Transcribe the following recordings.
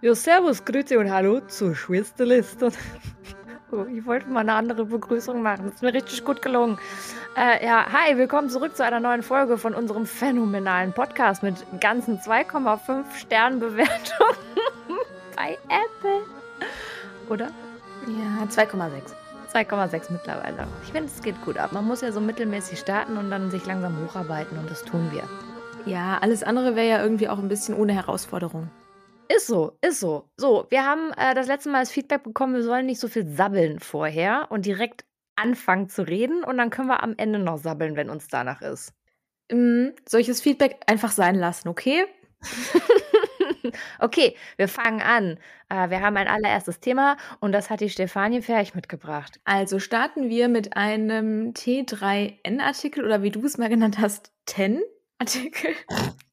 Ja, servus, grüße und hallo zur Schwesterliste. Oh, ich wollte mal eine andere Begrüßung machen. Das ist mir richtig gut gelungen. Äh, ja, hi, willkommen zurück zu einer neuen Folge von unserem phänomenalen Podcast mit ganzen 2,5 Sternbewertungen bei Apple. Oder? Ja, 2,6. 2,6 mittlerweile. Ich finde, es geht gut ab. Man muss ja so mittelmäßig starten und dann sich langsam hocharbeiten und das tun wir. Ja, alles andere wäre ja irgendwie auch ein bisschen ohne Herausforderung. Ist so, ist so. So, wir haben äh, das letzte Mal das Feedback bekommen, wir sollen nicht so viel sabbeln vorher und direkt anfangen zu reden und dann können wir am Ende noch sabbeln, wenn uns danach ist. Mhm. Solches Feedback einfach sein lassen, okay? okay, wir fangen an. Äh, wir haben ein allererstes Thema und das hat die Stefanie Ferch mitgebracht. Also starten wir mit einem T3N-Artikel oder wie du es mal genannt hast, TEN-Artikel.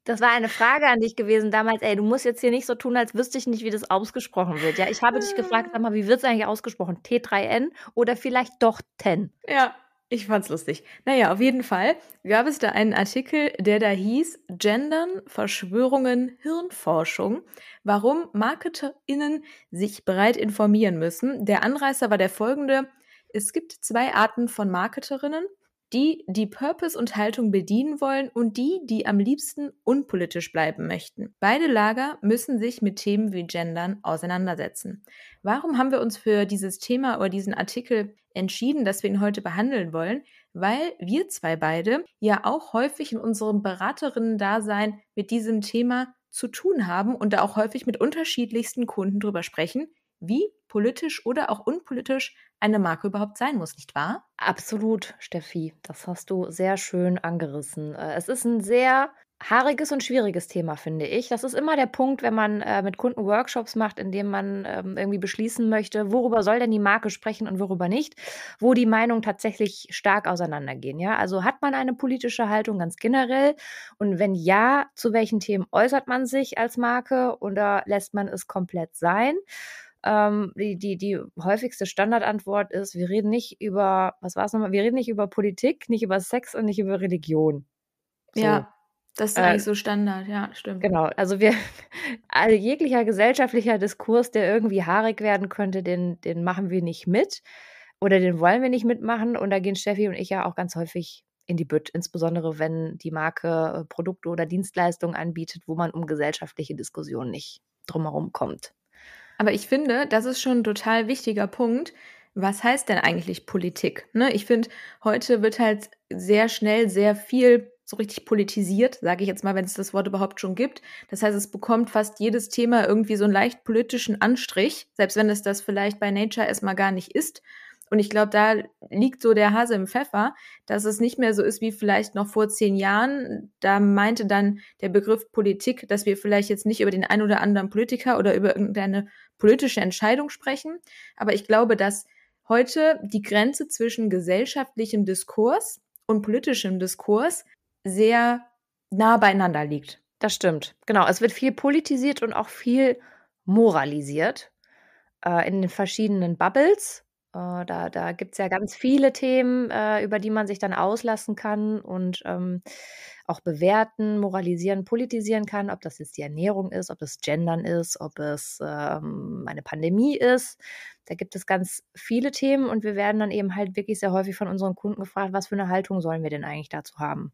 Das war eine Frage an dich gewesen damals. Ey, du musst jetzt hier nicht so tun, als wüsste ich nicht, wie das ausgesprochen wird. Ja, ich habe dich gefragt, sag mal, wie wird es eigentlich ausgesprochen? T3N oder vielleicht doch TEN? Ja, ich fand's lustig. Naja, auf jeden Fall gab es da einen Artikel, der da hieß Gendern, Verschwörungen, Hirnforschung, warum MarketerInnen sich bereit informieren müssen. Der Anreißer war der folgende. Es gibt zwei Arten von Marketerinnen die die Purpose und Haltung bedienen wollen und die, die am liebsten unpolitisch bleiben möchten. Beide Lager müssen sich mit Themen wie Gendern auseinandersetzen. Warum haben wir uns für dieses Thema oder diesen Artikel entschieden, dass wir ihn heute behandeln wollen? Weil wir zwei beide ja auch häufig in unserem Beraterinnen-Dasein mit diesem Thema zu tun haben und da auch häufig mit unterschiedlichsten Kunden drüber sprechen, wie politisch oder auch unpolitisch eine Marke überhaupt sein muss, nicht wahr? Absolut, Steffi. Das hast du sehr schön angerissen. Äh, es ist ein sehr haariges und schwieriges Thema, finde ich. Das ist immer der Punkt, wenn man äh, mit Kunden Workshops macht, in dem man ähm, irgendwie beschließen möchte, worüber soll denn die Marke sprechen und worüber nicht, wo die Meinungen tatsächlich stark auseinandergehen. Ja, also hat man eine politische Haltung ganz generell und wenn ja, zu welchen Themen äußert man sich als Marke oder lässt man es komplett sein? Ähm, die, die, die häufigste Standardantwort ist, wir reden nicht über, was war es nochmal, wir reden nicht über Politik, nicht über Sex und nicht über Religion. So. Ja, das ist äh, eigentlich so Standard, ja, stimmt. Genau, also wir, also jeglicher gesellschaftlicher Diskurs, der irgendwie haarig werden könnte, den, den machen wir nicht mit oder den wollen wir nicht mitmachen und da gehen Steffi und ich ja auch ganz häufig in die Bütt, insbesondere wenn die Marke äh, Produkte oder Dienstleistungen anbietet, wo man um gesellschaftliche Diskussionen nicht drumherum kommt. Aber ich finde, das ist schon ein total wichtiger Punkt. Was heißt denn eigentlich Politik? Ne? Ich finde, heute wird halt sehr schnell sehr viel so richtig politisiert, sage ich jetzt mal, wenn es das Wort überhaupt schon gibt. Das heißt, es bekommt fast jedes Thema irgendwie so einen leicht politischen Anstrich, selbst wenn es das vielleicht bei Nature erstmal gar nicht ist. Und ich glaube, da liegt so der Hase im Pfeffer, dass es nicht mehr so ist wie vielleicht noch vor zehn Jahren. Da meinte dann der Begriff Politik, dass wir vielleicht jetzt nicht über den ein oder anderen Politiker oder über irgendeine politische Entscheidung sprechen. Aber ich glaube, dass heute die Grenze zwischen gesellschaftlichem Diskurs und politischem Diskurs sehr nah beieinander liegt. Das stimmt. Genau. Es wird viel politisiert und auch viel moralisiert äh, in den verschiedenen Bubbles. Äh, da da gibt es ja ganz viele Themen, äh, über die man sich dann auslassen kann und ähm, auch bewerten, moralisieren, politisieren kann, ob das jetzt die Ernährung ist, ob es Gendern ist, ob es ähm, eine Pandemie ist. Da gibt es ganz viele Themen und wir werden dann eben halt wirklich sehr häufig von unseren Kunden gefragt, was für eine Haltung sollen wir denn eigentlich dazu haben?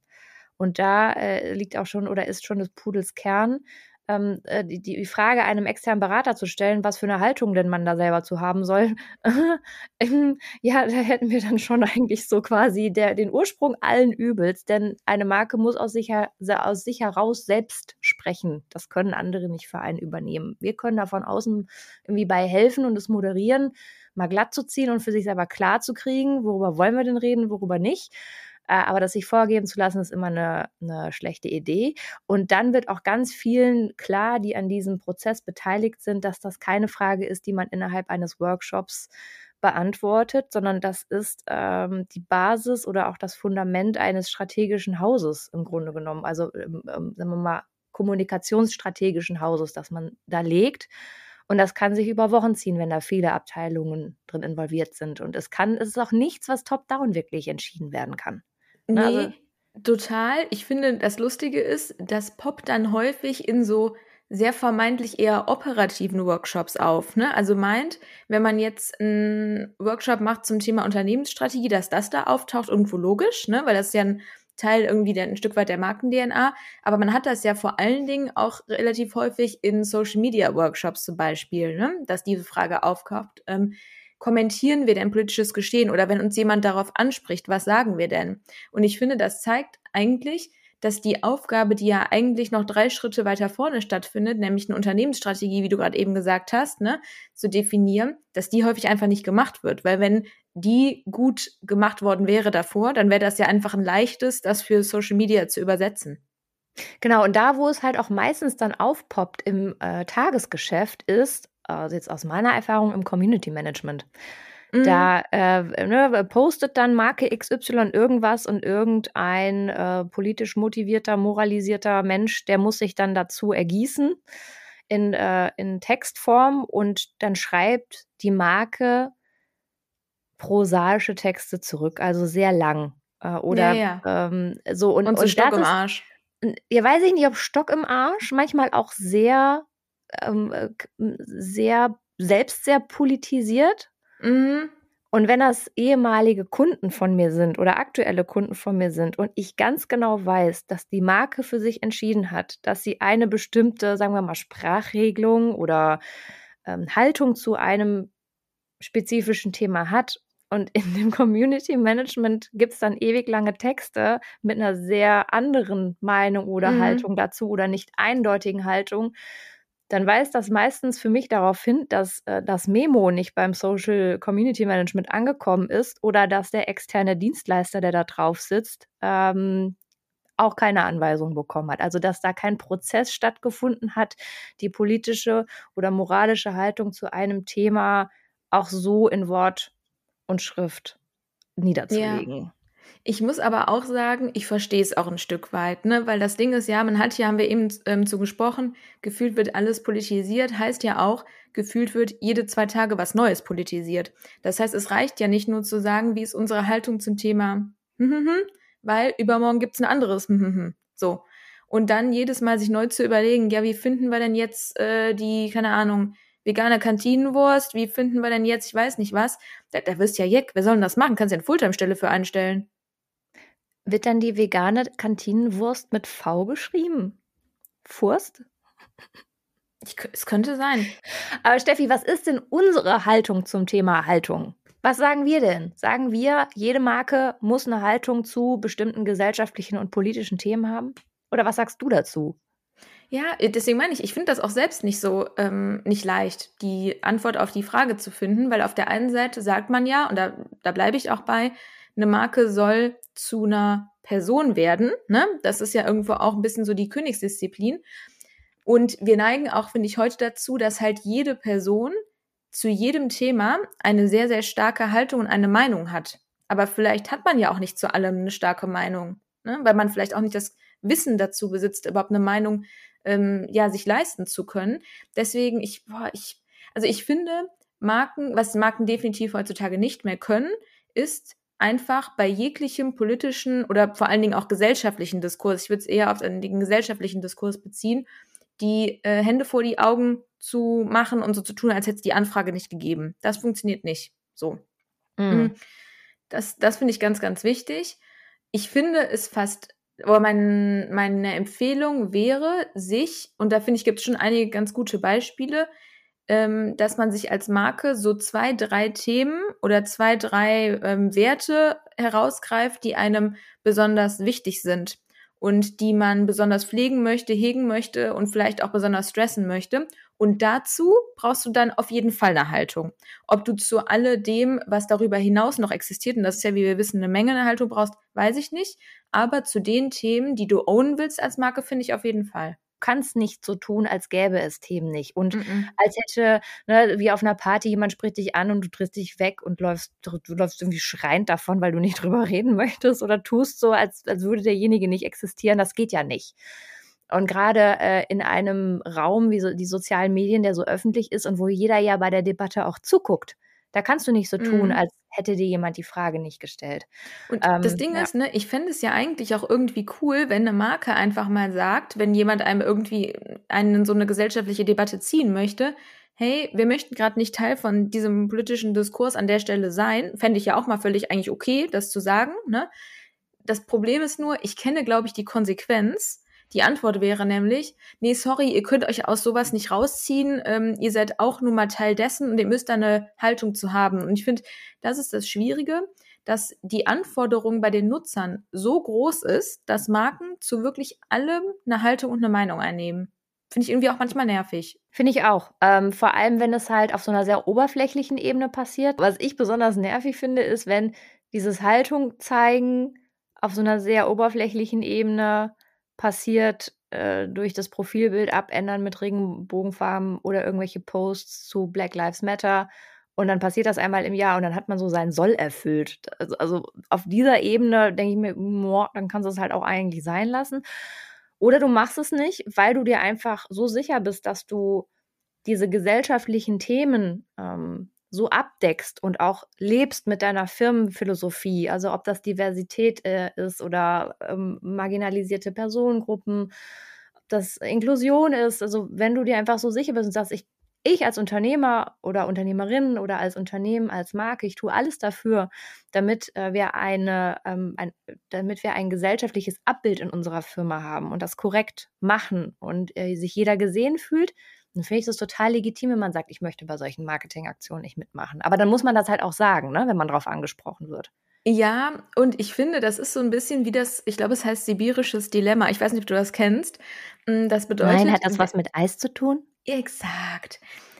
Und da äh, liegt auch schon oder ist schon des Pudels Kern, ähm, äh, die, die Frage einem externen Berater zu stellen, was für eine Haltung denn man da selber zu haben soll, ähm, ja, da hätten wir dann schon eigentlich so quasi der, den Ursprung allen Übels, denn eine Marke muss aus sich, aus sich heraus selbst sprechen. Das können andere nicht für einen übernehmen. Wir können da von außen irgendwie bei helfen und es moderieren, mal glatt zu ziehen und für sich selber klar zu kriegen, worüber wollen wir denn reden, worüber nicht. Äh, aber das sich vorgeben zu lassen, ist immer eine, eine schlechte Idee. Und dann wird auch ganz vielen klar, die an diesem Prozess beteiligt sind, dass das keine Frage ist, die man innerhalb eines Workshops beantwortet, sondern das ist ähm, die Basis oder auch das Fundament eines strategischen Hauses im Grunde genommen. Also, ähm, ähm, sagen wir mal, kommunikationsstrategischen Hauses, das man da legt. Und das kann sich über Wochen ziehen, wenn da viele Abteilungen drin involviert sind. Und es kann, es ist auch nichts, was top-down wirklich entschieden werden kann. Ne, nee, also, total. Ich finde, das Lustige ist, das poppt dann häufig in so sehr vermeintlich eher operativen Workshops auf. Ne? Also meint, wenn man jetzt einen Workshop macht zum Thema Unternehmensstrategie, dass das da auftaucht, irgendwo logisch, ne? weil das ist ja ein Teil irgendwie der, ein Stück weit der Marken-DNA. Aber man hat das ja vor allen Dingen auch relativ häufig in Social-Media-Workshops zum Beispiel, ne? dass diese Frage aufkommt. Ähm, kommentieren wir denn politisches Geschehen oder wenn uns jemand darauf anspricht, was sagen wir denn? Und ich finde, das zeigt eigentlich, dass die Aufgabe, die ja eigentlich noch drei Schritte weiter vorne stattfindet, nämlich eine Unternehmensstrategie, wie du gerade eben gesagt hast, ne, zu definieren, dass die häufig einfach nicht gemacht wird. Weil wenn die gut gemacht worden wäre davor, dann wäre das ja einfach ein leichtes, das für Social Media zu übersetzen. Genau, und da, wo es halt auch meistens dann aufpoppt im äh, Tagesgeschäft, ist, also jetzt aus meiner Erfahrung im Community Management. Mhm. Da äh, ne, postet dann Marke XY irgendwas und irgendein äh, politisch motivierter, moralisierter Mensch, der muss sich dann dazu ergießen in, äh, in Textform und dann schreibt die Marke prosaische Texte zurück, also sehr lang. Äh, oder ja, ja. Ähm, so und, und, so und Stock im Arsch. ja, weiß ich nicht, ob Stock im Arsch, manchmal auch sehr, ähm, äh, sehr selbst sehr politisiert. Mhm. Und wenn das ehemalige Kunden von mir sind oder aktuelle Kunden von mir sind und ich ganz genau weiß, dass die Marke für sich entschieden hat, dass sie eine bestimmte, sagen wir mal, Sprachregelung oder ähm, Haltung zu einem spezifischen Thema hat und in dem Community Management gibt es dann ewig lange Texte mit einer sehr anderen Meinung oder mhm. Haltung dazu oder nicht eindeutigen Haltung dann weist das meistens für mich darauf hin, dass äh, das Memo nicht beim Social Community Management angekommen ist oder dass der externe Dienstleister, der da drauf sitzt, ähm, auch keine Anweisung bekommen hat. Also dass da kein Prozess stattgefunden hat, die politische oder moralische Haltung zu einem Thema auch so in Wort und Schrift niederzulegen. Ja. Ich muss aber auch sagen, ich verstehe es auch ein Stück weit, ne? Weil das Ding ist ja, man hat hier, haben wir eben ähm, zu gesprochen, gefühlt wird alles politisiert, heißt ja auch, gefühlt wird jede zwei Tage was Neues politisiert. Das heißt, es reicht ja nicht nur zu sagen, wie ist unsere Haltung zum Thema, weil übermorgen gibt's ein anderes, so. Und dann jedes Mal sich neu zu überlegen, ja, wie finden wir denn jetzt äh, die, keine Ahnung, vegane Kantinenwurst, wie finden wir denn jetzt, ich weiß nicht was, da, da wirst ja jeck, wer soll denn das machen? Kannst ja eine Fulltime-Stelle für einstellen. Wird dann die vegane Kantinenwurst mit V geschrieben? Furst? Ich, es könnte sein. Aber Steffi, was ist denn unsere Haltung zum Thema Haltung? Was sagen wir denn? Sagen wir, jede Marke muss eine Haltung zu bestimmten gesellschaftlichen und politischen Themen haben? Oder was sagst du dazu? Ja, deswegen meine ich, ich finde das auch selbst nicht so ähm, nicht leicht, die Antwort auf die Frage zu finden, weil auf der einen Seite sagt man ja, und da, da bleibe ich auch bei, eine Marke soll zu einer Person werden. Ne? Das ist ja irgendwo auch ein bisschen so die Königsdisziplin. Und wir neigen auch, finde ich, heute dazu, dass halt jede Person zu jedem Thema eine sehr, sehr starke Haltung und eine Meinung hat. Aber vielleicht hat man ja auch nicht zu allem eine starke Meinung, ne? weil man vielleicht auch nicht das Wissen dazu besitzt, überhaupt eine Meinung ähm, ja sich leisten zu können. Deswegen ich, boah, ich, also ich finde Marken, was Marken definitiv heutzutage nicht mehr können, ist einfach bei jeglichem politischen oder vor allen Dingen auch gesellschaftlichen Diskurs, ich würde es eher auf den gesellschaftlichen Diskurs beziehen, die äh, Hände vor die Augen zu machen und so zu tun, als hätte es die Anfrage nicht gegeben. Das funktioniert nicht. So. Mhm. Das, das finde ich ganz, ganz wichtig. Ich finde es fast, aber mein, meine Empfehlung wäre, sich, und da finde ich, gibt es schon einige ganz gute Beispiele, ähm, dass man sich als Marke so zwei, drei Themen oder zwei, drei ähm, Werte herausgreift, die einem besonders wichtig sind und die man besonders pflegen möchte, hegen möchte und vielleicht auch besonders stressen möchte. Und dazu brauchst du dann auf jeden Fall eine Haltung. Ob du zu alledem, was darüber hinaus noch existiert, und das ist ja, wie wir wissen, eine Menge eine Haltung brauchst, weiß ich nicht. Aber zu den Themen, die du ownen willst als Marke, finde ich auf jeden Fall kannst nicht so tun, als gäbe es Themen nicht. Und mm -mm. als hätte, ne, wie auf einer Party, jemand spricht dich an und du drehst dich weg und läufst, du läufst irgendwie schreiend davon, weil du nicht drüber reden möchtest oder tust so, als, als würde derjenige nicht existieren. Das geht ja nicht. Und gerade äh, in einem Raum wie so die sozialen Medien, der so öffentlich ist und wo jeder ja bei der Debatte auch zuguckt, Da kannst du nicht so tun, mhm. als hätte dir jemand die Frage nicht gestellt. Und ähm, das Ding ja. ist, ne, ich fände es ja eigentlich auch irgendwie cool, wenn eine Marke einfach mal sagt, wenn jemand einem irgendwie einen so eine gesellschaftliche Debatte ziehen möchte, hey, wir möchten gerade nicht Teil von diesem politischen Diskurs an der Stelle sein, fände ich ja auch mal völlig eigentlich okay, das zu sagen. Ne? Das Problem ist nur, ich kenne, glaube ich, die Konsequenz. Die Antwort wäre nämlich, nee, sorry, ihr könnt euch aus sowas nicht rausziehen, ähm, ihr seid auch nun mal Teil dessen und ihr müsst da eine Haltung zu haben. Und ich finde, das ist das Schwierige, dass die Anforderung bei den Nutzern so groß ist, dass Marken zu wirklich allem eine Haltung und eine Meinung einnehmen. Finde ich irgendwie auch manchmal nervig. Finde ich auch. Ähm, vor allem, wenn es halt auf so einer sehr oberflächlichen Ebene passiert. Was ich besonders nervig finde, ist, wenn dieses Haltung zeigen auf so einer sehr oberflächlichen Ebene passiert äh, durch das Profilbild abändern mit Regenbogenfarben oder irgendwelche Posts zu Black Lives Matter. Und dann passiert das einmal im Jahr und dann hat man so seinen Soll erfüllt. Also, also auf dieser Ebene denke ich mir, boah, dann kannst du es halt auch eigentlich sein lassen. Oder du machst es nicht, weil du dir einfach so sicher bist, dass du diese gesellschaftlichen Themen ähm, so abdeckst und auch lebst mit deiner Firmenphilosophie, also ob das Diversität äh, ist oder ähm, marginalisierte Personengruppen, ob das Inklusion ist, also wenn du dir einfach so sicher bist und sagst, ich ich als Unternehmer oder Unternehmerin oder als Unternehmen, als Marke, ich tue alles dafür, damit äh, wir eine, ähm, ein, damit wir ein gesellschaftliches Abbild in unserer Firma haben und das korrekt machen und äh, sich jeder gesehen fühlt, dann finde ich das total legitim, wenn man sagt, ich möchte bei solchen Marketingaktionen nicht mitmachen. Aber dann muss man das halt auch sagen, ne, wenn man darauf angesprochen wird. Ja, und ich finde, das ist so ein bisschen wie das, ich glaube, es heißt sibirisches Dilemma. Ich weiß nicht, ob du das kennst. Hm, das bedeutet. Nein, hat das was mit Eis zu tun? Exakt.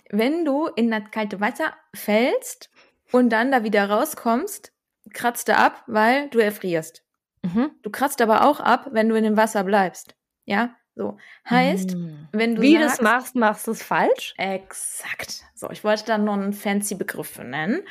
Wenn du in das kalte Wasser fällst und dann da wieder rauskommst, kratzt du ab, weil du erfrierst. Mhm. Du kratzt aber auch ab, wenn du in dem Wasser bleibst. Ja, so. Heißt, mhm. wenn du. Wie das machst, machst du es falsch? Exakt. So, ich wollte da noch einen fancy Begriff nennen.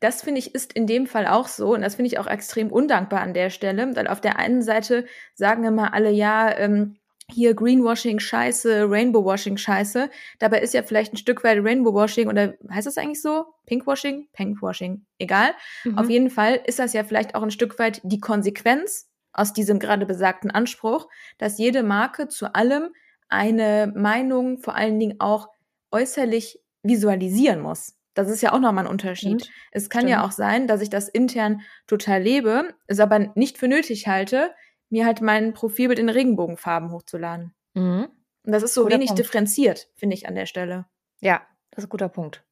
Das finde ich ist in dem Fall auch so und das finde ich auch extrem undankbar an der Stelle, weil auf der einen Seite sagen immer alle, ja, ähm, hier Greenwashing scheiße, Rainbowwashing scheiße. Dabei ist ja vielleicht ein Stück weit Rainbowwashing oder heißt das eigentlich so? Pinkwashing? Pinkwashing. Egal. Mhm. Auf jeden Fall ist das ja vielleicht auch ein Stück weit die Konsequenz aus diesem gerade besagten Anspruch, dass jede Marke zu allem eine Meinung vor allen Dingen auch äußerlich visualisieren muss. Das ist ja auch nochmal ein Unterschied. Stimmt. Es kann Stimmt. ja auch sein, dass ich das intern total lebe, es aber nicht für nötig halte, mir halt mein Profilbild in Regenbogenfarben hochzuladen. Mhm. Und das ist so guter wenig Punkt. differenziert, finde ich an der Stelle. Ja, das ist ein guter Punkt.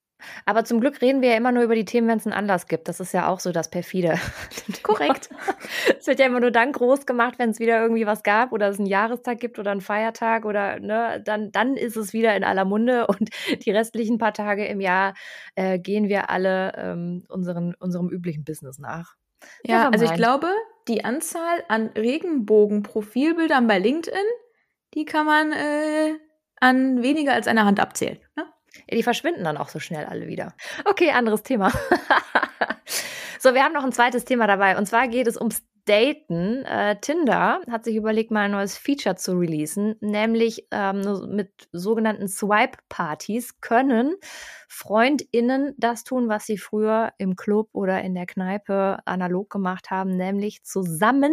Aber zum Glück reden wir ja immer nur über die Themen, wenn es einen Anlass gibt. Das ist ja auch so das Perfide. Korrekt. es wird ja immer nur dann groß gemacht, wenn es wieder irgendwie was gab oder es einen Jahrestag gibt oder einen Feiertag oder ne, dann, dann ist es wieder in aller Munde und die restlichen paar Tage im Jahr äh, gehen wir alle ähm, unseren, unserem üblichen Business nach. Ja, also ich glaube, die Anzahl an Regenbogen-Profilbildern bei LinkedIn, die kann man äh, an weniger als einer Hand abzählen. Ne? Die verschwinden dann auch so schnell alle wieder. Okay, anderes Thema. so, wir haben noch ein zweites Thema dabei. Und zwar geht es ums Daten. Äh, Tinder hat sich überlegt, mal ein neues Feature zu releasen, nämlich ähm, mit sogenannten Swipe-Partys können FreundInnen das tun, was sie früher im Club oder in der Kneipe analog gemacht haben, nämlich zusammen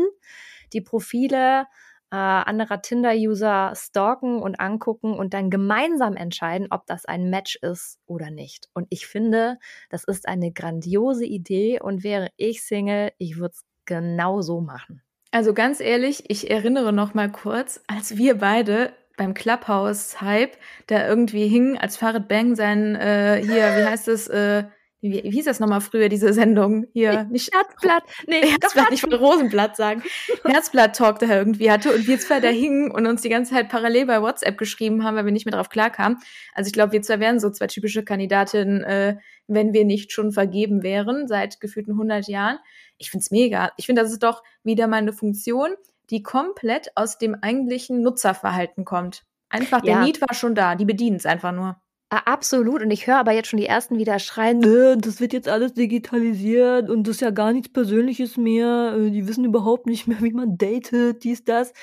die Profile äh, anderer Tinder-User stalken und angucken und dann gemeinsam entscheiden, ob das ein Match ist oder nicht. Und ich finde, das ist eine grandiose Idee und wäre ich Single, ich würde es genau so machen. Also ganz ehrlich, ich erinnere noch mal kurz, als wir beide beim Clubhouse-Hype da irgendwie hingen, als Farid Bang sein, äh, hier, wie heißt es, äh, wie, wie hieß das nochmal früher, diese Sendung hier? Nicht Herzblatt, nee, Herzblatt, ich wollte Rosenblatt sagen. Herzblatt-Talk da irgendwie hatte und wir zwei da hingen und uns die ganze Zeit parallel bei WhatsApp geschrieben haben, weil wir nicht mehr drauf klarkamen. Also ich glaube, wir zwei wären so zwei typische Kandidatinnen, äh, wenn wir nicht schon vergeben wären, seit gefühlten 100 Jahren. Ich find's mega. Ich finde, das ist doch wieder mal eine Funktion, die komplett aus dem eigentlichen Nutzerverhalten kommt. Einfach, der ja. Need war schon da, die bedienen es einfach nur. Absolut. Und ich höre aber jetzt schon die ersten wieder schreien, das wird jetzt alles digitalisiert und das ist ja gar nichts Persönliches mehr. Äh, die wissen überhaupt nicht mehr, wie man datet, dies, das.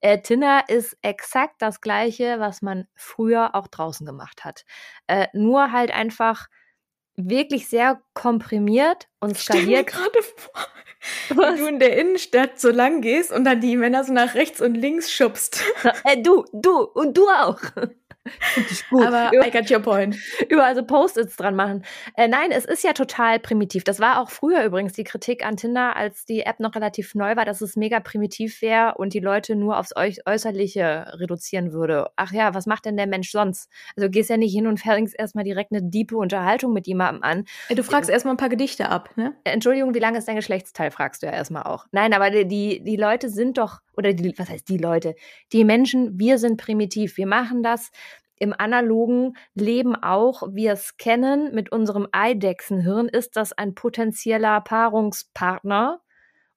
Äh, Tinder ist exakt das Gleiche, was man früher auch draußen gemacht hat. Äh, nur halt einfach wirklich sehr komprimiert und skaliert. Ich gerade vor, Was? Wenn du in der Innenstadt so lang gehst und dann die Männer so nach rechts und links schubst. Äh, du, du und du auch. Gut. Aber I got your point. Überall so Post-its dran machen. Äh, nein, es ist ja total primitiv. Das war auch früher übrigens die Kritik an Tinder, als die App noch relativ neu war, dass es mega primitiv wäre und die Leute nur aufs Äußerliche reduzieren würde. Ach ja, was macht denn der Mensch sonst? Also gehst ja nicht hin und fängst erstmal direkt eine diepe Unterhaltung mit jemandem an. Du fragst äh, erstmal ein paar Gedichte ab, ne? Entschuldigung, wie lange ist dein Geschlechtsteil, fragst du ja erstmal auch. Nein, aber die, die Leute sind doch, oder die, was heißt die Leute? Die Menschen, wir sind primitiv. Wir machen das im analogen Leben auch. Wir scannen mit unserem Eidechsenhirn, ist das ein potenzieller Paarungspartner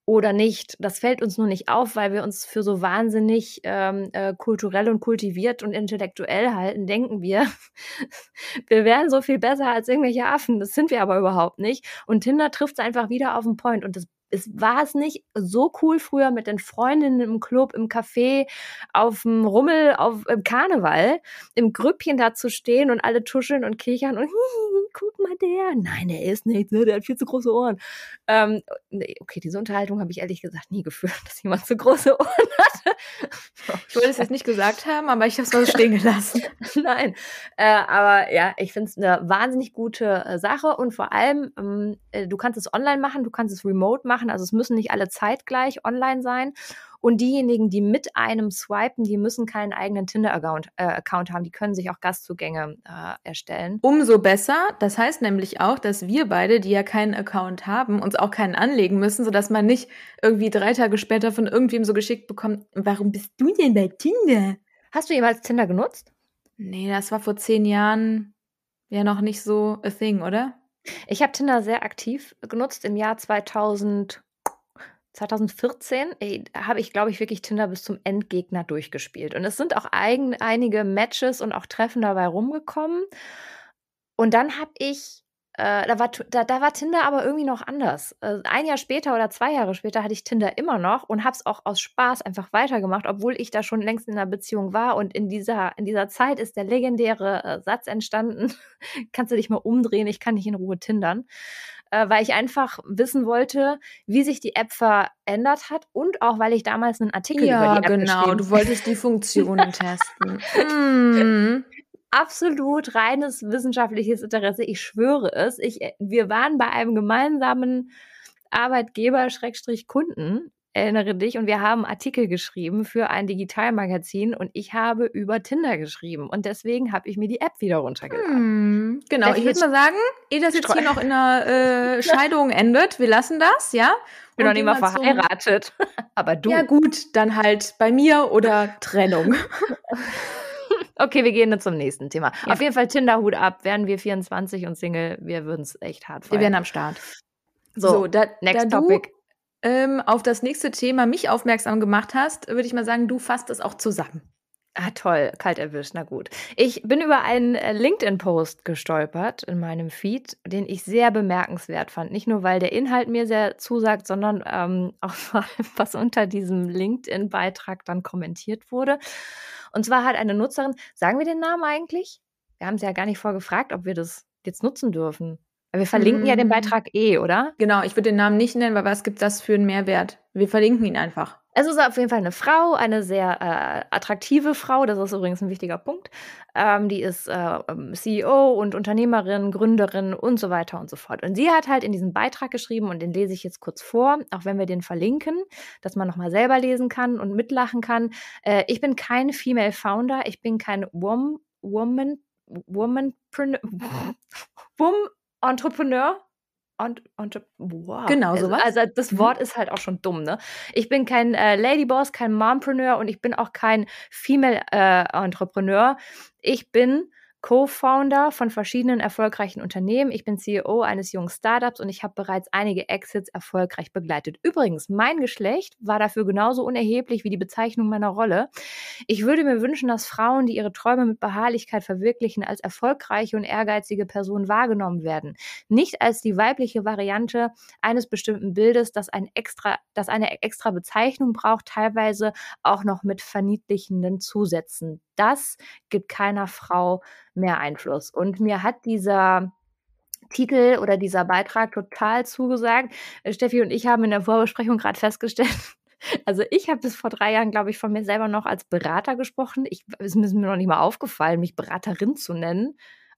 oder nicht. Das fällt uns nur nicht auf, weil wir uns für so wahnsinnig ähm, äh, kulturell und kultiviert und intellektuell halten, denken wir, wir wären so viel besser als irgendwelche Affen. Das sind wir aber überhaupt nicht. Und Tinder trifft es einfach wieder auf den Point. Und das es war es nicht so cool früher mit den Freundinnen im Club, im Café, auf dem Rummel, auf im Karneval, im Grüppchen da zu stehen und alle tuscheln und kichern und guck mal der. Nein, der ist nichts, ne? der hat viel zu große Ohren. Ähm, okay, diese Unterhaltung habe ich ehrlich gesagt nie geführt, dass jemand zu große Ohren hatte. Ich wollte es jetzt nicht gesagt haben, aber ich habe es mal stehen gelassen. Nein, äh, aber ja, ich finde es eine wahnsinnig gute äh, Sache und vor allem, ähm, äh, du kannst es online machen, du kannst es remote machen, also es müssen nicht alle zeitgleich online sein. Und diejenigen, die mit einem swipen, die müssen keinen eigenen Tinder-Account äh, haben. Die können sich auch Gastzugänge äh, erstellen. Umso besser. Das heißt nämlich auch, dass wir beide, die ja keinen Account haben, uns auch keinen anlegen müssen, sodass man nicht irgendwie drei Tage später von irgendwem so geschickt bekommt, warum bist du denn bei Tinder? Hast du jemals Tinder genutzt? Nee, das war vor zehn Jahren ja noch nicht so a thing, oder? Ich habe Tinder sehr aktiv genutzt im Jahr 2000. 2014 habe ich, glaube ich, wirklich Tinder bis zum Endgegner durchgespielt. Und es sind auch eigen, einige Matches und auch Treffen dabei rumgekommen. Und dann habe ich, äh, da, war, da, da war Tinder aber irgendwie noch anders. Äh, ein Jahr später oder zwei Jahre später hatte ich Tinder immer noch und habe es auch aus Spaß einfach weitergemacht, obwohl ich da schon längst in einer Beziehung war. Und in dieser, in dieser Zeit ist der legendäre äh, Satz entstanden, kannst du dich mal umdrehen, ich kann nicht in Ruhe tindern weil ich einfach wissen wollte, wie sich die App verändert hat und auch, weil ich damals einen Artikel ja, über die App genau. Du wolltest die Funktionen testen. Mm. Absolut reines wissenschaftliches Interesse. Ich schwöre es. Ich, äh, wir waren bei einem gemeinsamen Arbeitgeber-Kunden erinnere dich, und wir haben Artikel geschrieben für ein Digitalmagazin und ich habe über Tinder geschrieben und deswegen habe ich mir die App wieder runtergeladen. Hm, genau, ich würde mal sagen, ehe das jetzt hier noch in einer äh, Scheidung endet, wir lassen das, ja? Ich bin noch nicht mal verheiratet, aber du. Ja gut, dann halt bei mir oder Trennung. Okay, wir gehen jetzt zum nächsten Thema. Ja. Auf jeden Fall Tinder-Hut ab. Wären wir 24 und Single, wir würden es echt hart feiern. Wir wären am Start. So, so da, next da topic ähm, auf das nächste Thema mich aufmerksam gemacht hast, würde ich mal sagen, du fasst es auch zusammen. Ah, toll, kalt erwischt, na gut. Ich bin über einen äh, LinkedIn-Post gestolpert in meinem Feed, den ich sehr bemerkenswert fand. Nicht nur, weil der Inhalt mir sehr zusagt, sondern ähm, auch was unter diesem LinkedIn-Beitrag dann kommentiert wurde. Und zwar hat eine Nutzerin, sagen wir den Namen eigentlich? Wir haben sie ja gar nicht vorgefragt, ob wir das jetzt nutzen dürfen. Wir verlinken mm. ja den mhm. Beitrag eh, oder? Genau, ich würde den Namen nicht nennen, weil was gibt das für einen Mehrwert? Wir verlinken ihn einfach. Es ist auf jeden Fall eine Frau, eine sehr äh, attraktive Frau, das ist übrigens ein wichtiger Punkt. Ähm, die ist äh, ähm, CEO und Unternehmerin, Gründerin und so weiter und so fort. Und sie hat halt in diesem Beitrag geschrieben, und den lese ich jetzt kurz vor, auch wenn wir den verlinken, dass man nochmal selber lesen kann und mitlachen kann. Äh, ich bin kein Female Founder, ich bin kein Wom Woman, Woman, Wom Entrepreneur. Und, und wow. Genau, also, sowas. Also, das mhm. Wort ist halt auch schon dumm, ne? Ich bin kein äh, Ladyboss, kein Mompreneur und ich bin auch kein Female äh, Entrepreneur. Ich bin Co-Founder von verschiedenen erfolgreichen Unternehmen. Ich bin CEO eines jungen Startups und ich habe bereits einige Exits erfolgreich begleitet. Übrigens, mein Geschlecht war dafür genauso unerheblich wie die Bezeichnung meiner Rolle. Ich würde mir wünschen, dass Frauen, die ihre Träume mit Beharrlichkeit verwirklichen, als erfolgreiche und ehrgeizige Personen wahrgenommen werden. Nicht als die weibliche Variante eines bestimmten Bildes, das, ein extra, das eine extra Bezeichnung braucht, teilweise auch noch mit verniedlichenden Zusätzen das gibt keiner Frau mehr Einfluss. Und mir hat dieser Titel oder dieser Beitrag total zugesagt. Äh, Steffi und ich haben in der Vorbesprechung gerade festgestellt, also ich habe bis vor drei Jahren, glaube ich, von mir selber noch als Berater gesprochen. Ich, es ist mir noch nicht mal aufgefallen, mich Beraterin zu nennen.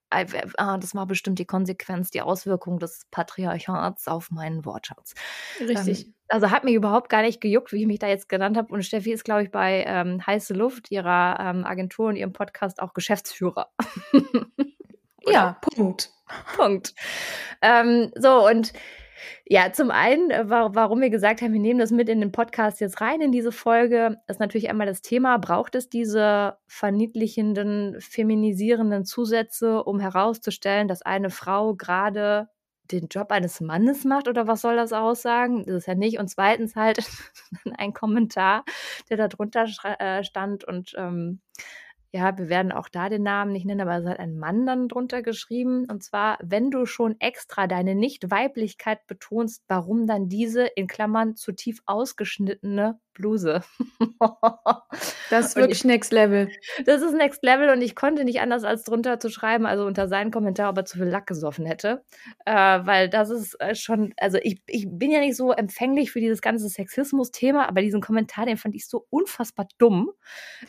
Ah, das war bestimmt die Konsequenz, die Auswirkung des Patriarchats auf meinen Wortschatz. Richtig. Ähm, also hat mich überhaupt gar nicht gejuckt, wie ich mich da jetzt genannt habe. Und Steffi ist, glaube ich, bei ähm, Heiße Luft, ihrer ähm, Agentur und ihrem Podcast auch Geschäftsführer. ja, Punkt. Punkt. Ähm, so, und ja, zum einen, äh, warum wir gesagt haben, wir nehmen das mit in den Podcast jetzt rein in diese Folge, ist natürlich einmal das Thema, braucht es diese verniedlichenden, feminisierenden Zusätze, um herauszustellen, dass eine Frau gerade den Job eines Mannes macht oder was soll das aussagen? Das ist ja nicht. Und zweitens halt ein Kommentar, der da drunter äh, stand und ähm, ja, wir werden auch da den Namen nicht nennen, aber es hat ein Mann dann drunter geschrieben. Und zwar, wenn du schon extra deine Nicht-Weiblichkeit betonst, warum dann diese in Klammern zu tief ausgeschnittene Bluse. das ist wirklich ich, Next Level. Das ist Next Level und ich konnte nicht anders als drunter zu schreiben, also unter seinen Kommentar, ob er zu viel Lack gesoffen hätte. Äh, weil das ist äh, schon, also ich, ich bin ja nicht so empfänglich für dieses ganze Sexismus-Thema, aber diesen Kommentar, den fand ich so unfassbar dumm.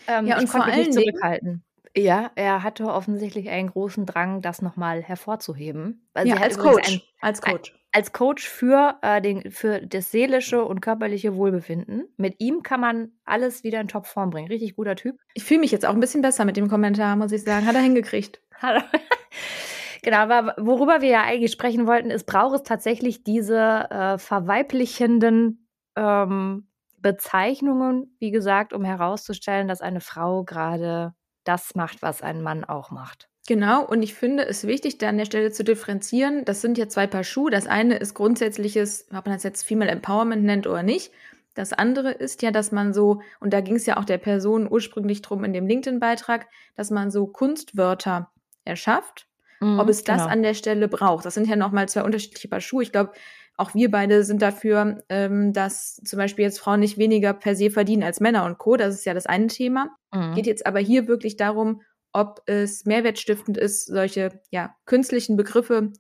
Ähm, ja, und ich vor allen nicht zurückhalten. Ja, er hatte offensichtlich einen großen Drang, das nochmal hervorzuheben. Also ja, als Coach. Ein, als Coach als Coach für, äh, den, für das seelische und körperliche Wohlbefinden. Mit ihm kann man alles wieder in Topform bringen. Richtig guter Typ. Ich fühle mich jetzt auch ein bisschen besser mit dem Kommentar, muss ich sagen. Hat er hingekriegt. genau, aber worüber wir ja eigentlich sprechen wollten, ist, braucht es tatsächlich diese äh, verweiblichenden ähm, Bezeichnungen, wie gesagt, um herauszustellen, dass eine Frau gerade das macht, was ein Mann auch macht. Genau, und ich finde es wichtig, da an der Stelle zu differenzieren. Das sind ja zwei Paar Schuhe. Das eine ist grundsätzliches, ob man das jetzt Female Empowerment nennt oder nicht. Das andere ist ja, dass man so, und da ging es ja auch der Person ursprünglich drum in dem LinkedIn-Beitrag, dass man so Kunstwörter erschafft, mhm, ob es das genau. an der Stelle braucht. Das sind ja nochmal zwei unterschiedliche Paar Schuhe. Ich glaube, auch wir beide sind dafür, ähm, dass zum Beispiel jetzt Frauen nicht weniger per se verdienen als Männer und Co. Das ist ja das eine Thema. Mhm. Geht jetzt aber hier wirklich darum, ob es mehrwertstiftend ist, solche ja, künstlichen Begriffe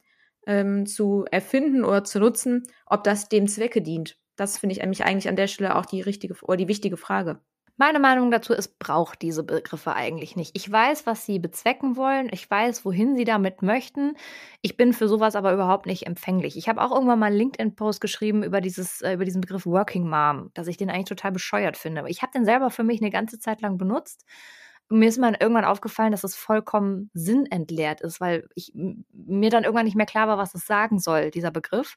ähm, zu erfinden oder zu nutzen, ob das dem Zwecke dient. Das finde ich eigentlich an der Stelle auch die richtige oder die wichtige Frage. Meine Meinung dazu ist, braucht diese Begriffe eigentlich nicht. Ich weiß, was sie bezwecken wollen. Ich weiß, wohin sie damit möchten. Ich bin für sowas aber überhaupt nicht empfänglich. Ich habe auch irgendwann mal einen LinkedIn-Post geschrieben über, dieses, äh, über diesen Begriff Working Mom, dass ich den eigentlich total bescheuert finde. Aber ich habe den selber für mich eine ganze Zeit lang benutzt mir ist mal irgendwann aufgefallen, dass es vollkommen sinnentleert ist, weil ich, mir dann irgendwann nicht mehr klar war, was es sagen soll, dieser Begriff.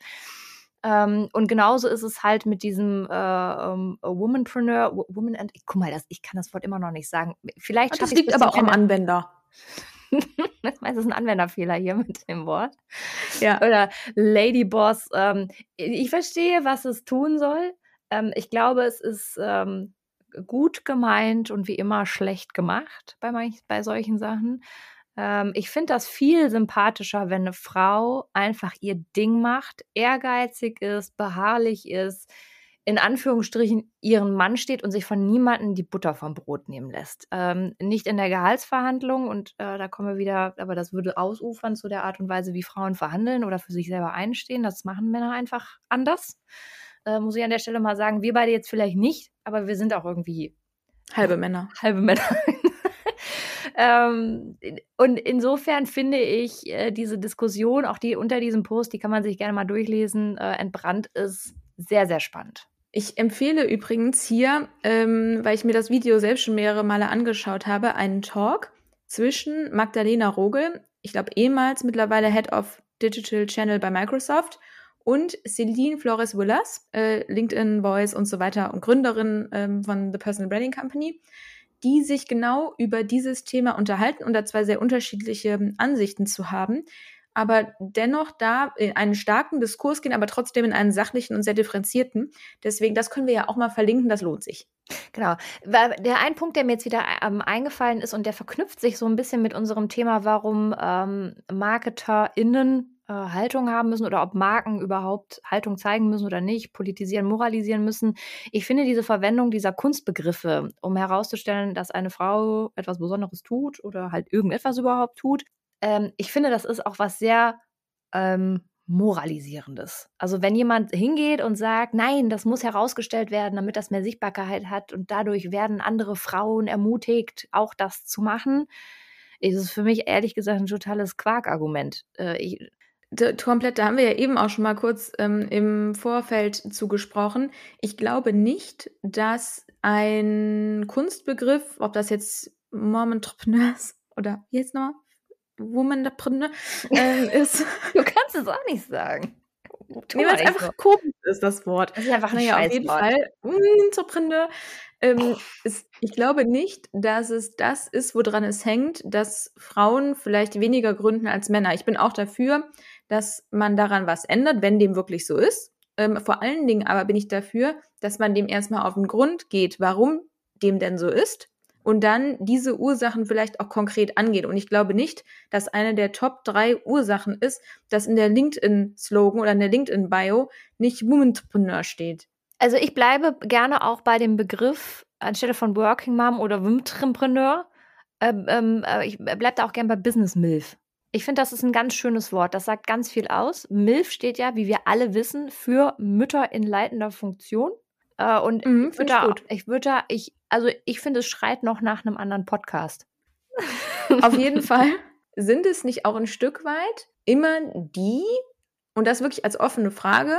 Ähm, und genauso ist es halt mit diesem äh, um, ähm, Womanpreneur, Woman and, guck mal, das, ich kann das Wort immer noch nicht sagen. Vielleicht das liegt aber auch am Anwender. das meinst, das ist ein Anwenderfehler hier mit dem Wort. Ja. Oder Ladyboss. Ähm, ich verstehe, was es tun soll. Ähm, ich glaube, es ist ähm, gut gemeint und wie immer schlecht gemacht bei, manch, bei solchen Sachen. Ähm, ich finde das viel sympathischer, wenn eine Frau einfach ihr Ding macht, ehrgeizig ist, beharrlich ist, in Anführungsstrichen ihren Mann steht und sich von niemandem die Butter vom Brot nehmen lässt. Ähm, nicht in der Gehaltsverhandlung und äh, da kommen wir wieder, aber das würde ausufern zu der Art und Weise, wie Frauen verhandeln oder für sich selber einstehen. Das machen Männer einfach anders äh, muss ich an der Stelle mal sagen, wir beide jetzt vielleicht nicht, aber wir sind auch irgendwie halbe Männer. Halbe Männer. ähm, und insofern finde ich äh, diese Diskussion, auch die unter diesem Post, die kann man sich gerne mal durchlesen, äh, entbrannt ist, sehr, sehr spannend. Ich empfehle übrigens hier, ähm, weil ich mir das Video selbst schon mehrere Male angeschaut habe, einen Talk zwischen Magdalena Rogel, ich glaube ehemals mittlerweile Head of Digital Channel bei Microsoft, und Celine Flores Willas, äh, LinkedIn Voice und so weiter und Gründerin ähm, von The Personal Branding Company, die sich genau über dieses Thema unterhalten und da zwei sehr unterschiedliche Ansichten zu haben, aber dennoch da in einen starken Diskurs gehen, aber trotzdem in einen sachlichen und sehr differenzierten. Deswegen, das können wir ja auch mal verlinken, das lohnt sich. Genau. Der ein Punkt, der mir jetzt wieder ähm, eingefallen ist und der verknüpft sich so ein bisschen mit unserem Thema, warum ähm, MarketerInnen äh, Haltung haben müssen oder ob Marken überhaupt Haltung zeigen müssen oder nicht, politisieren, moralisieren müssen. Ich finde diese Verwendung dieser Kunstbegriffe, um herauszustellen, dass eine Frau etwas Besonderes tut oder halt irgendetwas überhaupt tut, ähm, ich finde, das ist auch was sehr ähm, Moralisierendes. Also wenn jemand hingeht und sagt, nein, das muss herausgestellt werden, damit das mehr Sichtbarkeit hat und dadurch werden andere Frauen ermutigt, auch das zu machen, ist es für mich ehrlich gesagt ein totales Quark-Argument. Äh, komplett, da haben wir ja eben auch schon mal kurz ähm, im Vorfeld zugesprochen. Ich glaube nicht, dass ein Kunstbegriff, ob das jetzt Momentrepreneurs oder wie jetzt nochmal? Woman-Entrepreneur äh, ist. Du kannst es auch nicht sagen. Nee, weil es einfach so. komisch ist, das Wort. Das ist einfach ein naja, auf jeden Fall. Entrepreneur. Ähm, ist, ich glaube nicht, dass es das ist, woran es hängt, dass Frauen vielleicht weniger gründen als Männer. Ich bin auch dafür, dass man daran was ändert, wenn dem wirklich so ist. Ähm, vor allen Dingen aber bin ich dafür, dass man dem erstmal auf den Grund geht, warum dem denn so ist und dann diese Ursachen vielleicht auch konkret angeht. Und ich glaube nicht, dass eine der Top drei Ursachen ist, dass in der LinkedIn-Slogan oder in der LinkedIn-Bio nicht Womanpreneur steht. Also ich bleibe gerne auch bei dem Begriff anstelle von Working Mom oder Womanpreneur. Ähm, ähm, äh, ich bleibe da auch gerne bei Business MILF. Ich finde, das ist ein ganz schönes Wort. Das sagt ganz viel aus. MILF steht ja, wie wir alle wissen, für Mütter in leitender Funktion. Äh, und mhm, ich würde da, ich würde da, ich, also ich finde, es schreit noch nach einem anderen Podcast. Auf jeden Fall sind es nicht auch ein Stück weit immer die, und das wirklich als offene Frage,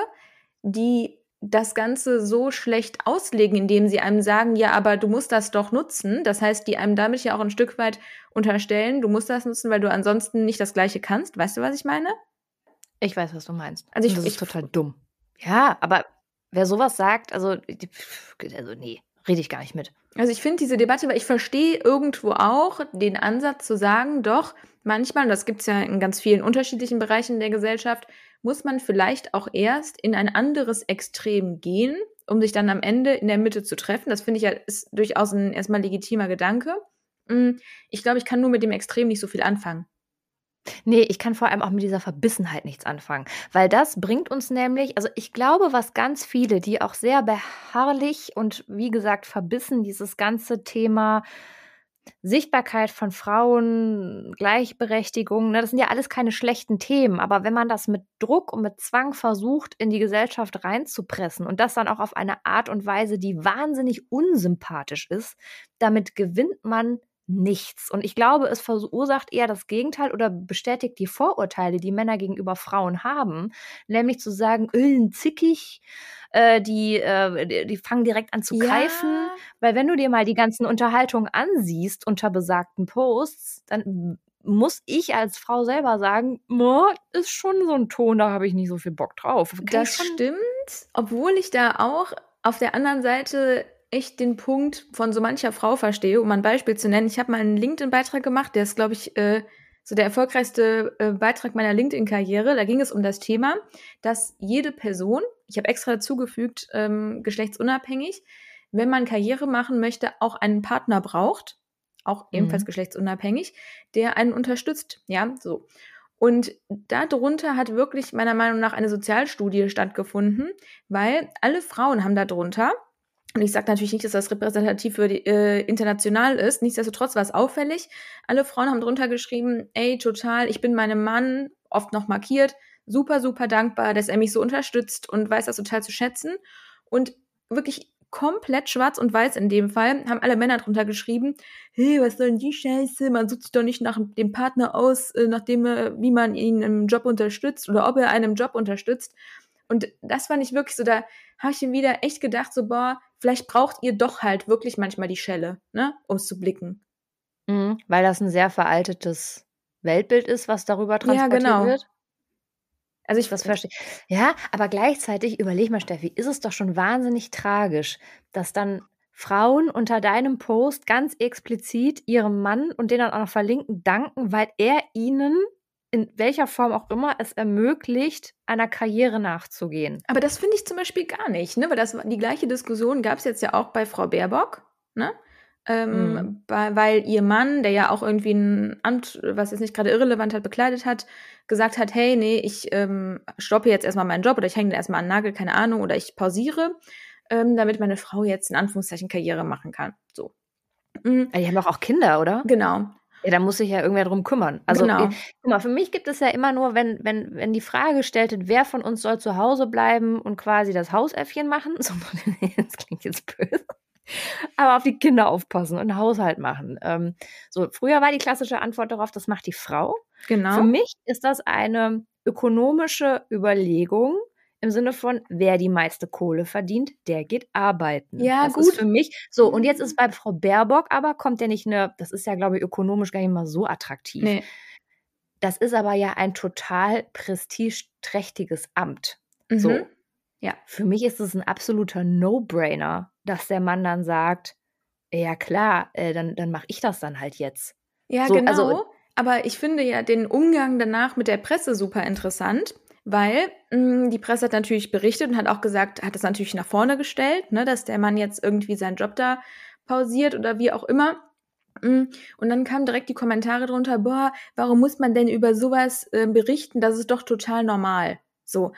die das Ganze so schlecht auslegen, indem sie einem sagen, ja, aber du musst das doch nutzen. Das heißt, die einem damit ja auch ein Stück weit unterstellen, du musst das nutzen, weil du ansonsten nicht das Gleiche kannst. Weißt du, was ich meine? Ich weiß, was du meinst. Also ich, das ist total dumm. Ja, aber wer sowas sagt, also, also nee, rede ich gar nicht mit. Also ich finde diese Debatte, weil ich verstehe irgendwo auch den Ansatz zu sagen, doch, manchmal, und das gibt es ja in ganz vielen unterschiedlichen Bereichen der Gesellschaft, muss man vielleicht auch erst in ein anderes Extrem gehen, um sich dann am Ende in der Mitte zu treffen. Das finde ich ja ist durchaus ein erstmal legitimer Gedanke. Hm, ich glaube, ich kann nur mit dem Extrem nicht so viel anfangen. Nee, ich kann vor allem auch mit dieser Verbissenheit nichts anfangen, weil das bringt uns nämlich also, ich glaube, was ganz viele, die auch sehr beharrlich und wie gesagt verbissen dieses ganze Thema Sichtbarkeit von Frauen, Gleichberechtigung, ne, das sind ja alles keine schlechten Themen, aber wenn man das mit Druck und mit Zwang versucht, in die Gesellschaft reinzupressen und das dann auch auf eine Art und Weise, die wahnsinnig unsympathisch ist, damit gewinnt man nichts. Und ich glaube, es verursacht eher das Gegenteil oder bestätigt die Vorurteile, die Männer gegenüber Frauen haben, nämlich zu sagen, Ölen zickig, äh, die, äh, die fangen direkt an zu ja. greifen. Weil wenn du dir mal die ganzen Unterhaltungen ansiehst unter besagten Posts, dann muss ich als Frau selber sagen, ist schon so ein Ton, da habe ich nicht so viel Bock drauf. Kann das stimmt, obwohl ich da auch auf der anderen Seite echt den Punkt von so mancher Frau verstehe, um ein Beispiel zu nennen. Ich habe mal einen LinkedIn-Beitrag gemacht, der ist, glaube ich, äh, so der erfolgreichste äh, Beitrag meiner LinkedIn-Karriere. Da ging es um das Thema, dass jede Person, ich habe extra dazugefügt, ähm, geschlechtsunabhängig, wenn man Karriere machen möchte, auch einen Partner braucht, auch ebenfalls mhm. geschlechtsunabhängig, der einen unterstützt. Ja, so. Und darunter hat wirklich meiner Meinung nach eine Sozialstudie stattgefunden, weil alle Frauen haben darunter und ich sage natürlich nicht, dass das repräsentativ für die, äh, international ist. Nichtsdestotrotz war es auffällig. Alle Frauen haben drunter geschrieben, ey, total, ich bin meinem Mann, oft noch markiert, super, super dankbar, dass er mich so unterstützt und weiß das total zu schätzen. Und wirklich komplett schwarz und weiß in dem Fall, haben alle Männer drunter geschrieben, hey, was soll denn die Scheiße? Man sucht sich doch nicht nach dem Partner aus, äh, nachdem, äh, wie man ihn im Job unterstützt oder ob er einen im Job unterstützt. Und das fand ich wirklich so, da habe ich mir wieder echt gedacht, so, boah, vielleicht braucht ihr doch halt wirklich manchmal die Schelle, ne, um es zu blicken. Mhm, weil das ein sehr veraltetes Weltbild ist, was darüber transportiert ja, genau. wird. Also ich das verstehe. Ja, aber gleichzeitig überleg mal, Steffi, ist es doch schon wahnsinnig tragisch, dass dann Frauen unter deinem Post ganz explizit ihrem Mann und den dann auch noch verlinken, danken, weil er ihnen in welcher Form auch immer es ermöglicht, einer Karriere nachzugehen. Aber das finde ich zum Beispiel gar nicht, ne? Weil das die gleiche Diskussion gab es jetzt ja auch bei Frau Baerbock, ne? Ähm, mhm. bei, weil ihr Mann, der ja auch irgendwie ein Amt, was jetzt nicht gerade irrelevant hat, bekleidet hat, gesagt hat, hey, nee, ich ähm, stoppe jetzt erstmal meinen Job oder ich hänge den erstmal an den Nagel, keine Ahnung, oder ich pausiere, ähm, damit meine Frau jetzt in Anführungszeichen Karriere machen kann. So. Mhm. Die haben doch auch Kinder, oder? Genau. Ja, da muss sich ja irgendwer drum kümmern. Also, Genau. äh, guck mal, für mich gibt es ja immer nur, wenn, wenn, wenn die Frage gestellt wird, wer von uns soll zu Hause bleiben und quasi das Hausäffchen machen. So, das klingt jetzt böse. Aber auf die Kinder aufpassen und einen Haushalt machen. Ähm, so, früher war die klassische Antwort darauf, das macht die Frau. Genau. Für mich ist das eine ökonomische Überlegung im Sinne von, wer die meiste Kohle verdient, der geht arbeiten. Ja, das gut. ist für mich so. Und jetzt ist bei Frau Baerbock aber, kommt ja nicht eine, das ist ja, glaube ich, ökonomisch gar nicht mal so attraktiv. Nee. Das ist aber ja ein total prestigeträchtiges Amt. So. Mhm. Ja. Für mich ist es ein absoluter No-Brainer, dass der Mann dann sagt, ja klar, äh, dann, dann mache ich das dann halt jetzt. Ja, So, genau. also- aber ich finde ja den Umgang danach mit der Presse super interessant, weil mh, die Presse hat natürlich berichtet und hat auch gesagt, hat das natürlich nach vorne gestellt, ne, dass der Mann jetzt irgendwie seinen Job da pausiert oder wie auch immer. Mm, Und dann kamen direkt die Kommentare drunter, boah, warum muss man denn über sowas äh, berichten? Das ist doch total normal. So.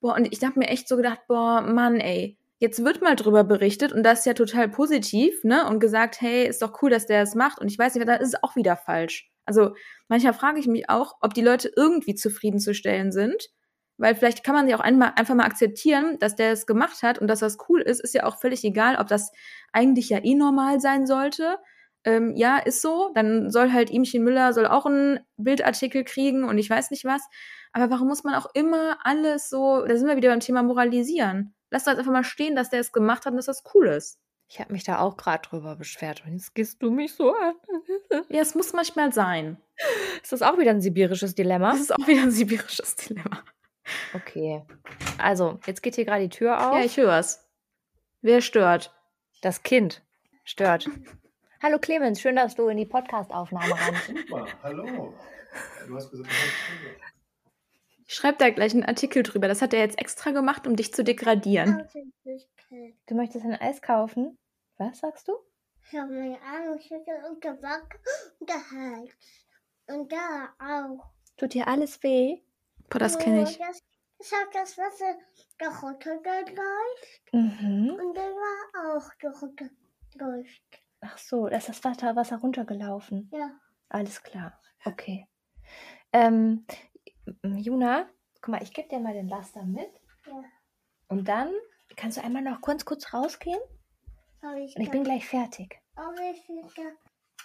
Boah, und ich habe mir echt so gedacht, boah, Mann, ey, jetzt wird mal drüber berichtet und das ist ja total positiv, ne? Und gesagt, hey, ist doch cool, dass der das macht. Und ich weiß nicht, dann ist es auch wieder falsch. Also manchmal frage ich mich auch, ob die Leute irgendwie zufriedenzustellen sind. Weil vielleicht kann man ja auch einmal, einfach mal akzeptieren, dass der es gemacht hat und dass das cool ist, ist ja auch völlig egal, ob das eigentlich ja eh normal sein sollte. Ähm, ja, ist so. Dann soll halt Imchen Müller soll auch einen Bildartikel kriegen und ich weiß nicht was. Aber warum muss man auch immer alles so, da sind wir wieder beim Thema Moralisieren. Lass doch einfach mal stehen, dass der es gemacht hat und dass das cool ist. Ich habe mich da auch gerade drüber beschwert und jetzt gehst du mich so an. Ja, es muss manchmal sein. Ist das auch wieder ein sibirisches Dilemma? Das ist auch wieder ein sibirisches Dilemma. Okay. Also, jetzt geht hier gerade die Tür auf. Ja, ich hör's. Wer stört? das Kind stört. Hallo Clemens, schön, dass du in die Podcast-Aufnahme rein. Super, hallo. Du hast gesagt, du hast Ich schreib da gleich einen Artikel drüber. Das hat er jetzt extra gemacht, um dich zu degradieren. Du möchtest ein Eis kaufen? Was sagst du? Ich habe meine Arme geschüttelt und der Back und der Hals. Und da auch. Tut dir alles weh? Boah, das kenne ich. Das, ich habe das Wasser runtergeläuft Mhm. und der war auch runtergeläuft. Ach so, da ist das Wasser, Wasser runtergelaufen. Ja. Alles klar. Okay. Ähm, Juna, guck mal, ich gebe dir mal den Laster mit. Ja. Und dann kannst du einmal noch kurz kurz rausgehen. Ich Und ich bin gleich fertig. Aber ich will da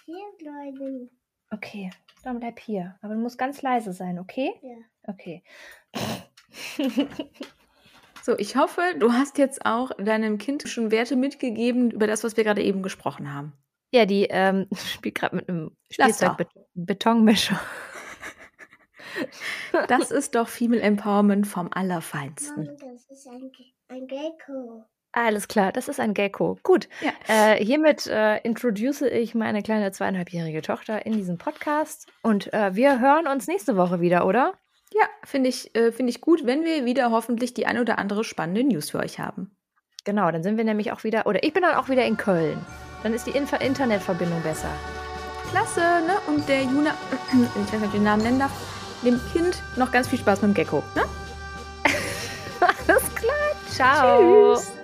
hier bleiben. Okay, dann bleib hier. Aber du musst ganz leise sein, okay? Ja. Okay. So, ich hoffe, du hast jetzt auch deinem Kind schon Werte mitgegeben über das, was wir gerade eben gesprochen haben. Ja, die ähm, spielt gerade mit einem. Spielzeugbetonmischer. Das ist doch Female Empowerment vom Allerfeinsten. Mama, das ist ein, ein Gecko. Alles klar, das ist ein Gecko. Gut. Ja. Äh, hiermit äh, introduce ich meine kleine zweieinhalbjährige Tochter in diesen Podcast. Und äh, wir hören uns nächste Woche wieder, oder? Ja, finde ich, äh, finde ich gut, wenn wir wieder hoffentlich die ein oder andere spannende News für euch haben. Genau, dann sind wir nämlich auch wieder, oder ich bin dann auch wieder in Köln. Dann ist die Inf Internetverbindung besser. Klasse, ne? Und der Juna, ich weiß nicht, ob ich den Namen nennen darf, dem Kind noch ganz viel Spaß mit dem Gecko. Ne? Alles klar. Ciao. Tschüss.